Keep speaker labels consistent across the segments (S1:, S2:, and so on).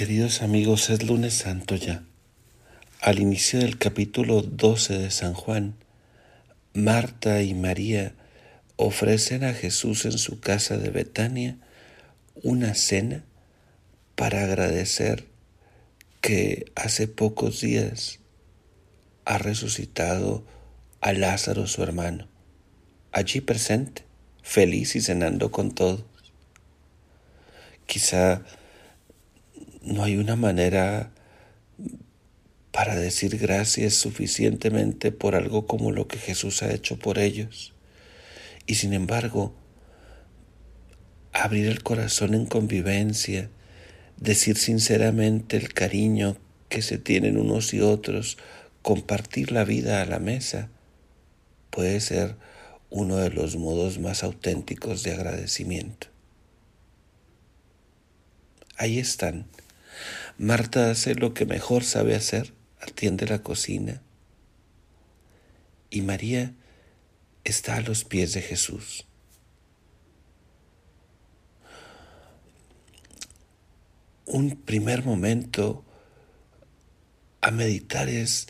S1: Queridos amigos, es lunes santo ya. Al inicio del capítulo 12 de San Juan, Marta y María ofrecen a Jesús en su casa de Betania una cena para agradecer que hace pocos días ha resucitado a Lázaro su hermano, allí presente, feliz y cenando con todos. Quizá no hay una manera para decir gracias suficientemente por algo como lo que Jesús ha hecho por ellos. Y sin embargo, abrir el corazón en convivencia, decir sinceramente el cariño que se tienen unos y otros, compartir la vida a la mesa, puede ser uno de los modos más auténticos de agradecimiento. Ahí están Marta hace lo que mejor sabe hacer, atiende la cocina. Y María está a los pies de Jesús. Un primer momento a meditar es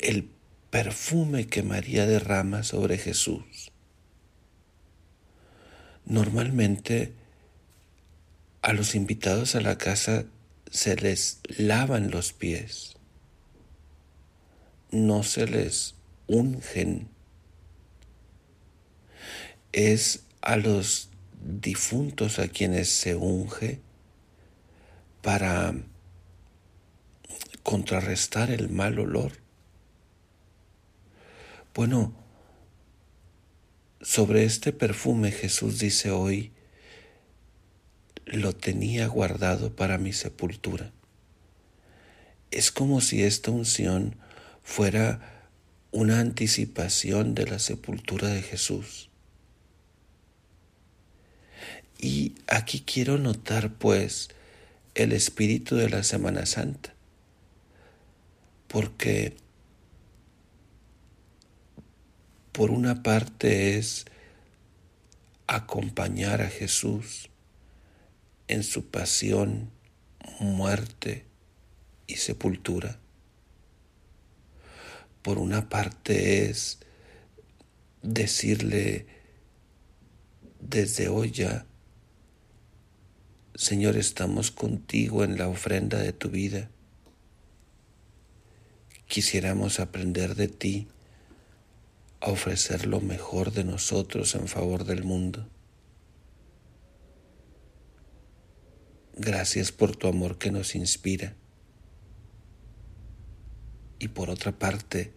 S1: el perfume que María derrama sobre Jesús. Normalmente a los invitados a la casa se les lavan los pies, no se les ungen. Es a los difuntos a quienes se unge para contrarrestar el mal olor. Bueno, sobre este perfume Jesús dice hoy, lo tenía guardado para mi sepultura. Es como si esta unción fuera una anticipación de la sepultura de Jesús. Y aquí quiero notar pues el espíritu de la Semana Santa, porque por una parte es acompañar a Jesús en su pasión, muerte y sepultura. Por una parte es decirle desde hoy ya, Señor, estamos contigo en la ofrenda de tu vida. Quisiéramos aprender de ti a ofrecer lo mejor de nosotros en favor del mundo. Gracias por tu amor que nos inspira. Y por otra parte,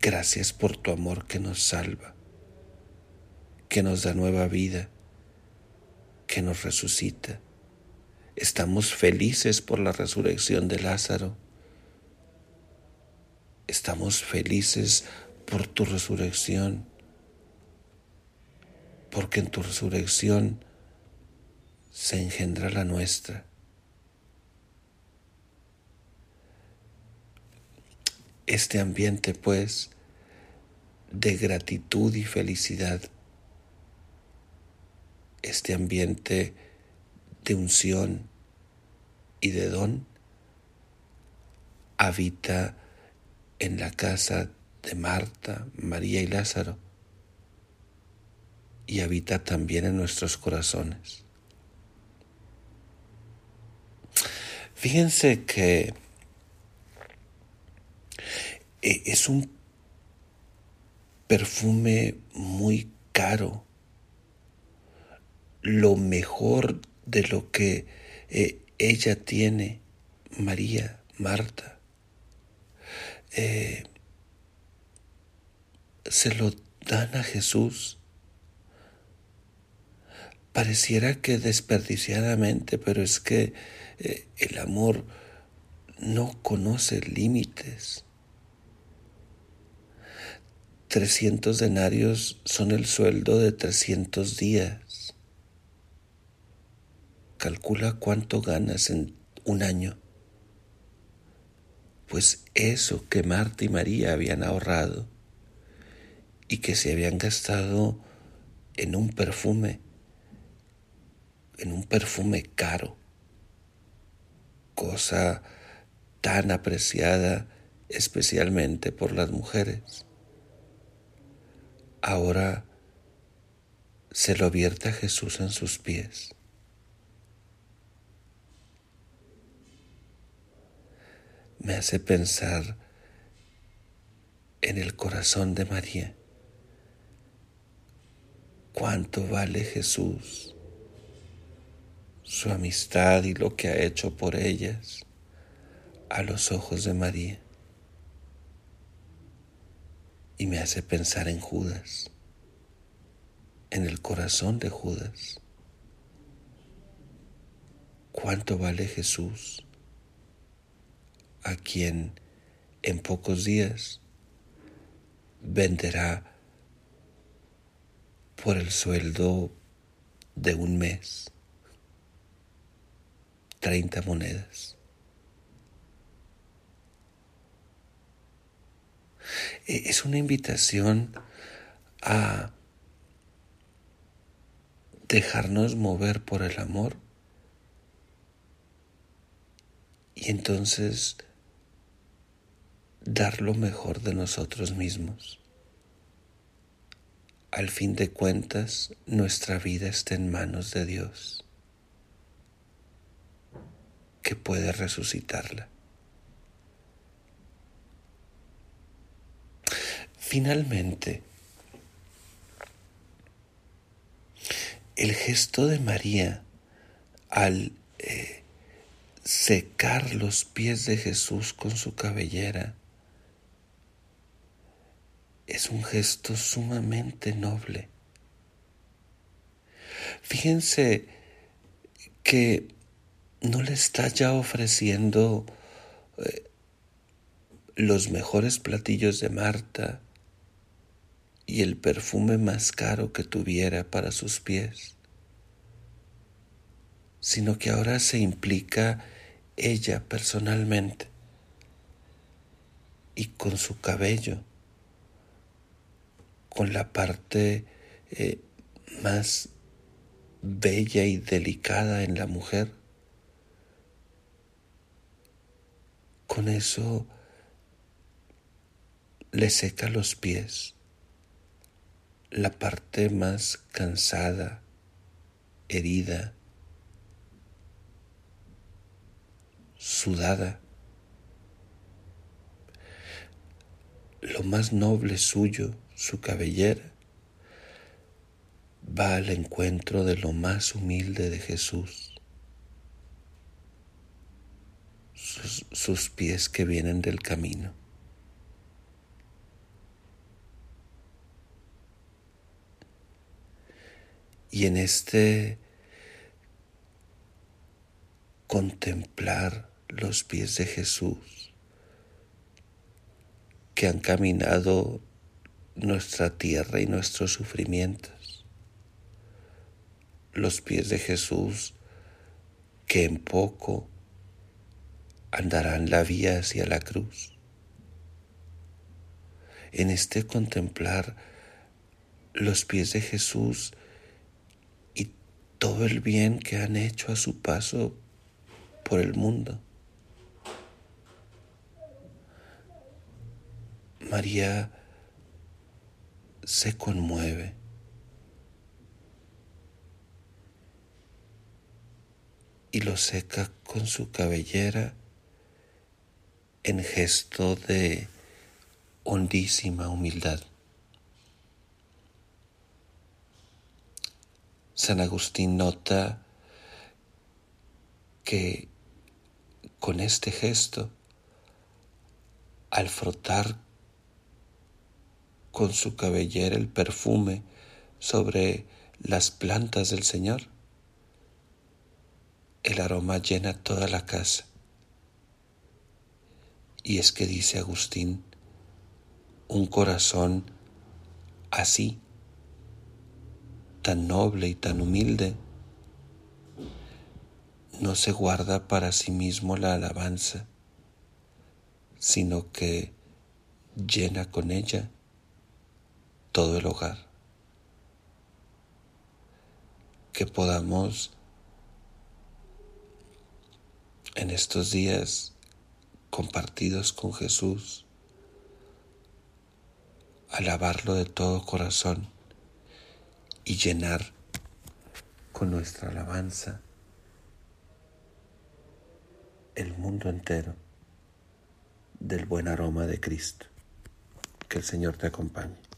S1: gracias por tu amor que nos salva, que nos da nueva vida, que nos resucita. Estamos felices por la resurrección de Lázaro. Estamos felices por tu resurrección, porque en tu resurrección se engendra la nuestra. Este ambiente, pues, de gratitud y felicidad, este ambiente de unción y de don, habita en la casa de Marta, María y Lázaro, y habita también en nuestros corazones. Fíjense que eh, es un perfume muy caro, lo mejor de lo que eh, ella tiene, María, Marta. Eh, se lo dan a Jesús. Pareciera que desperdiciadamente, pero es que eh, el amor no conoce límites. Trescientos denarios son el sueldo de trescientos días. Calcula cuánto ganas en un año. Pues eso que Marta y María habían ahorrado y que se habían gastado en un perfume en un perfume caro, cosa tan apreciada especialmente por las mujeres. Ahora se lo vierte Jesús en sus pies. Me hace pensar en el corazón de María. ¿Cuánto vale Jesús? Su amistad y lo que ha hecho por ellas a los ojos de María. Y me hace pensar en Judas, en el corazón de Judas. ¿Cuánto vale Jesús a quien en pocos días venderá por el sueldo de un mes 30 monedas. E, es una invitación a dejarnos mover por el amor y entonces dar lo mejor de nosotros mismos. Al fin de cuentas, nuestra vida está en manos de Dios, puede resucitarla. Finalmente, el gesto de María al eh, secar los pies de Jesús con su cabellera es un gesto sumamente noble. Fíjense que no le está ya ofreciendo eh, los mejores platillos de Marta y el perfume más caro que tuviera para sus pies, sino que ahora se implica ella personalmente y con su cabello con la parte eh, más bella y delicada en la mujer. Con eso le seca los pies, la parte más cansada, herida, sudada. Lo más noble suyo su cabellera, va al encuentro de lo más humilde de Jesús, sus, sus pies que vienen del camino. Y en este contemplar los pies de Jesús que han caminado nuestra tierra y nuestros sufrimientos. Los pies de Jesús que en poco andarán la vía hacia la cruz. En este contemplar los pies de Jesús y todo el bien que han hecho a su paso por el mundo. María se conmueve. y lo seca con su cabellera en gesto de hondísima humildad. San Agustín nota que con este gesto, al frotar con su cabellera el perfume sobre las plantas del Señor. El aroma llena toda la casa. Y es que dice Agustín, un corazón así, tan noble y tan humilde, no se guarda para sí mismo la alabanza, sino que llena con ella todo el hogar. Que podamos en estos días compartidos con Jesús, alabarlo de todo corazón y llenar con nuestra alabanza el mundo entero del buen aroma de Cristo. Que el Señor te acompañe.